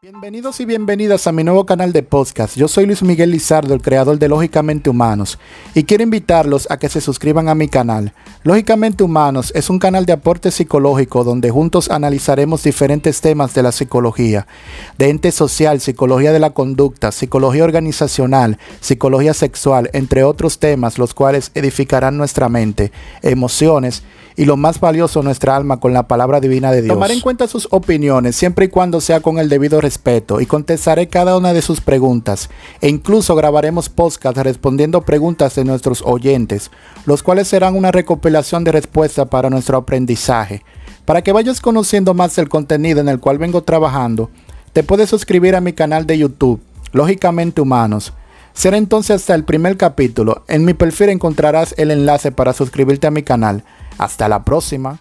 Bienvenidos y bienvenidas a mi nuevo canal de podcast. Yo soy Luis Miguel Lizardo, el creador de Lógicamente Humanos, y quiero invitarlos a que se suscriban a mi canal. Lógicamente Humanos es un canal de aporte psicológico donde juntos analizaremos diferentes temas de la psicología, de ente social, psicología de la conducta, psicología organizacional, psicología sexual, entre otros temas los cuales edificarán nuestra mente, emociones y lo más valioso, nuestra alma con la palabra divina de Dios. Tomar en cuenta sus opiniones siempre y cuando sea con el debido respeto y contestaré cada una de sus preguntas e incluso grabaremos podcast respondiendo preguntas de nuestros oyentes, los cuales serán una recopilación de respuestas para nuestro aprendizaje. Para que vayas conociendo más el contenido en el cual vengo trabajando, te puedes suscribir a mi canal de YouTube, Lógicamente Humanos. Será entonces hasta el primer capítulo. En mi perfil encontrarás el enlace para suscribirte a mi canal. Hasta la próxima.